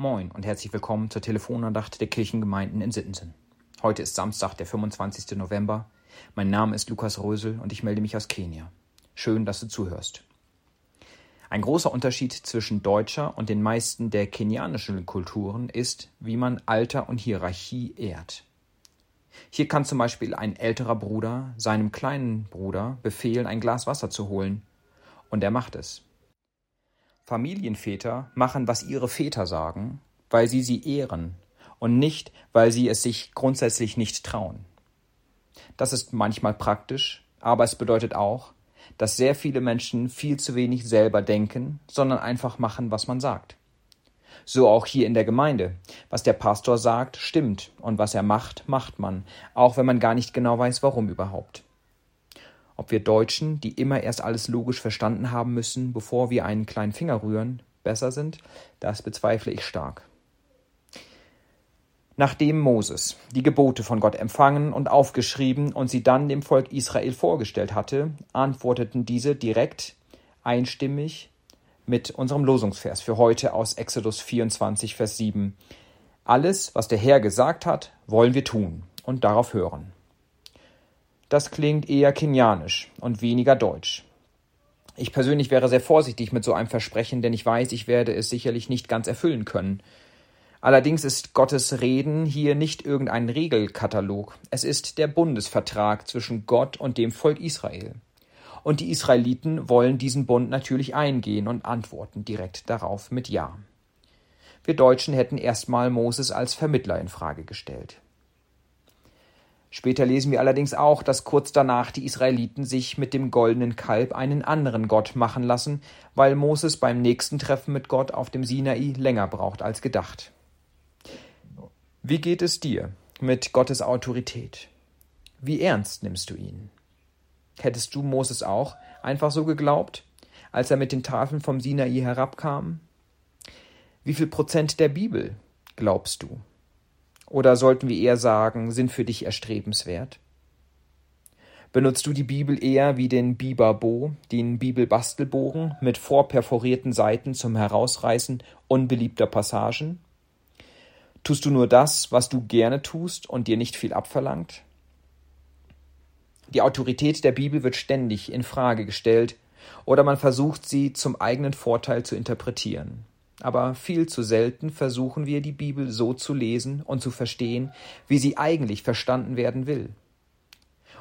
Moin und herzlich willkommen zur Telefonandacht der Kirchengemeinden in Sittensen. Heute ist Samstag, der 25. November. Mein Name ist Lukas Rösel und ich melde mich aus Kenia. Schön, dass du zuhörst. Ein großer Unterschied zwischen deutscher und den meisten der kenianischen Kulturen ist, wie man Alter und Hierarchie ehrt. Hier kann zum Beispiel ein älterer Bruder seinem kleinen Bruder befehlen, ein Glas Wasser zu holen, und er macht es. Familienväter machen, was ihre Väter sagen, weil sie sie ehren und nicht, weil sie es sich grundsätzlich nicht trauen. Das ist manchmal praktisch, aber es bedeutet auch, dass sehr viele Menschen viel zu wenig selber denken, sondern einfach machen, was man sagt. So auch hier in der Gemeinde. Was der Pastor sagt, stimmt, und was er macht, macht man, auch wenn man gar nicht genau weiß, warum überhaupt. Ob wir Deutschen, die immer erst alles logisch verstanden haben müssen, bevor wir einen kleinen Finger rühren, besser sind, das bezweifle ich stark. Nachdem Moses die Gebote von Gott empfangen und aufgeschrieben und sie dann dem Volk Israel vorgestellt hatte, antworteten diese direkt, einstimmig mit unserem Losungsvers für heute aus Exodus 24, Vers 7. Alles, was der Herr gesagt hat, wollen wir tun und darauf hören. Das klingt eher kenianisch und weniger deutsch. Ich persönlich wäre sehr vorsichtig mit so einem Versprechen, denn ich weiß, ich werde es sicherlich nicht ganz erfüllen können. Allerdings ist Gottes Reden hier nicht irgendein Regelkatalog, es ist der Bundesvertrag zwischen Gott und dem Volk Israel. Und die Israeliten wollen diesen Bund natürlich eingehen und antworten direkt darauf mit Ja. Wir Deutschen hätten erstmal Moses als Vermittler in Frage gestellt. Später lesen wir allerdings auch, dass kurz danach die Israeliten sich mit dem goldenen Kalb einen anderen Gott machen lassen, weil Moses beim nächsten Treffen mit Gott auf dem Sinai länger braucht als gedacht. Wie geht es dir mit Gottes Autorität? Wie ernst nimmst du ihn? Hättest du Moses auch einfach so geglaubt, als er mit den Tafeln vom Sinai herabkam? Wie viel Prozent der Bibel glaubst du? Oder sollten wir eher sagen, sind für dich erstrebenswert? Benutzt du die Bibel eher wie den Bibabo, den Bibelbastelbogen mit vorperforierten Seiten zum Herausreißen unbeliebter Passagen? Tust du nur das, was du gerne tust und dir nicht viel abverlangt? Die Autorität der Bibel wird ständig in Frage gestellt oder man versucht sie zum eigenen Vorteil zu interpretieren aber viel zu selten versuchen wir die Bibel so zu lesen und zu verstehen, wie sie eigentlich verstanden werden will.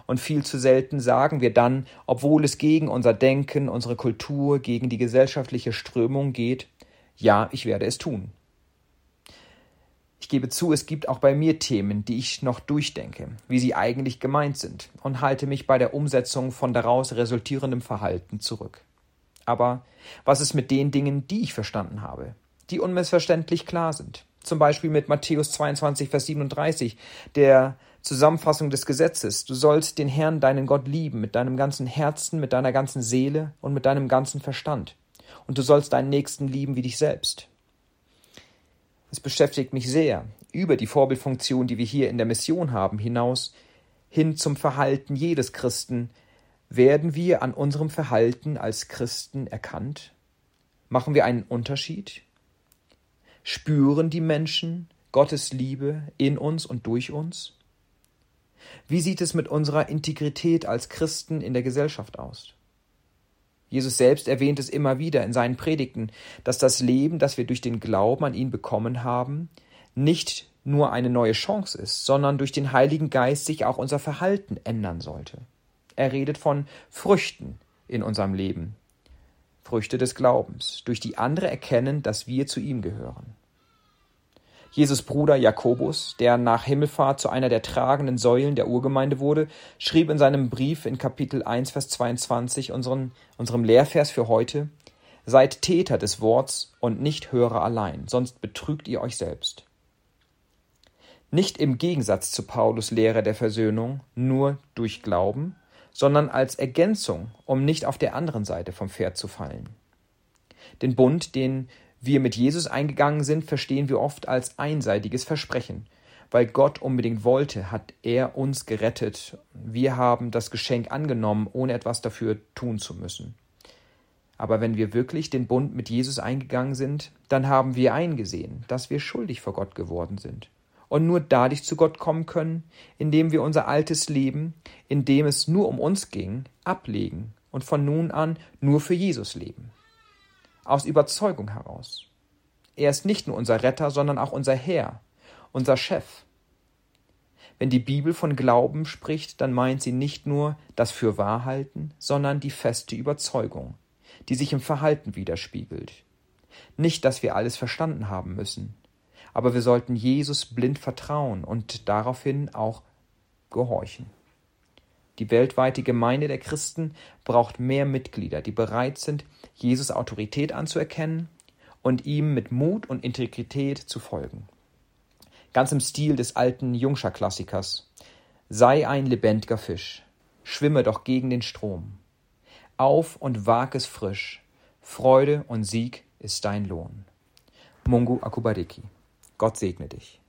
Und viel zu selten sagen wir dann, obwohl es gegen unser Denken, unsere Kultur, gegen die gesellschaftliche Strömung geht, ja, ich werde es tun. Ich gebe zu, es gibt auch bei mir Themen, die ich noch durchdenke, wie sie eigentlich gemeint sind, und halte mich bei der Umsetzung von daraus resultierendem Verhalten zurück. Aber was ist mit den Dingen, die ich verstanden habe, die unmissverständlich klar sind? Zum Beispiel mit Matthäus 22, Vers 37, der Zusammenfassung des Gesetzes. Du sollst den Herrn, deinen Gott, lieben mit deinem ganzen Herzen, mit deiner ganzen Seele und mit deinem ganzen Verstand. Und du sollst deinen Nächsten lieben wie dich selbst. Es beschäftigt mich sehr, über die Vorbildfunktion, die wir hier in der Mission haben, hinaus, hin zum Verhalten jedes Christen, werden wir an unserem Verhalten als Christen erkannt? Machen wir einen Unterschied? Spüren die Menschen Gottes Liebe in uns und durch uns? Wie sieht es mit unserer Integrität als Christen in der Gesellschaft aus? Jesus selbst erwähnt es immer wieder in seinen Predigten, dass das Leben, das wir durch den Glauben an ihn bekommen haben, nicht nur eine neue Chance ist, sondern durch den Heiligen Geist sich auch unser Verhalten ändern sollte. Er redet von Früchten in unserem Leben. Früchte des Glaubens, durch die andere erkennen, dass wir zu ihm gehören. Jesus Bruder Jakobus, der nach Himmelfahrt zu einer der tragenden Säulen der Urgemeinde wurde, schrieb in seinem Brief in Kapitel 1, Vers 22 unseren, unserem Lehrvers für heute, Seid Täter des Worts und nicht Hörer allein, sonst betrügt ihr euch selbst. Nicht im Gegensatz zu Paulus Lehre der Versöhnung, nur durch Glauben, sondern als Ergänzung, um nicht auf der anderen Seite vom Pferd zu fallen. Den Bund, den wir mit Jesus eingegangen sind, verstehen wir oft als einseitiges Versprechen. Weil Gott unbedingt wollte, hat er uns gerettet. Wir haben das Geschenk angenommen, ohne etwas dafür tun zu müssen. Aber wenn wir wirklich den Bund mit Jesus eingegangen sind, dann haben wir eingesehen, dass wir schuldig vor Gott geworden sind und nur dadurch zu Gott kommen können, indem wir unser altes Leben, in dem es nur um uns ging, ablegen und von nun an nur für Jesus leben. Aus Überzeugung heraus. Er ist nicht nur unser Retter, sondern auch unser Herr, unser Chef. Wenn die Bibel von Glauben spricht, dann meint sie nicht nur das Fürwahrhalten, sondern die feste Überzeugung, die sich im Verhalten widerspiegelt. Nicht, dass wir alles verstanden haben müssen, aber wir sollten Jesus blind vertrauen und daraufhin auch gehorchen. Die weltweite Gemeinde der Christen braucht mehr Mitglieder, die bereit sind, Jesus Autorität anzuerkennen und ihm mit Mut und Integrität zu folgen. Ganz im Stil des alten Jungscher-Klassikers. Sei ein lebendiger Fisch, schwimme doch gegen den Strom. Auf und wag es frisch, Freude und Sieg ist dein Lohn. Mungu Akubariki. Gott segne dich.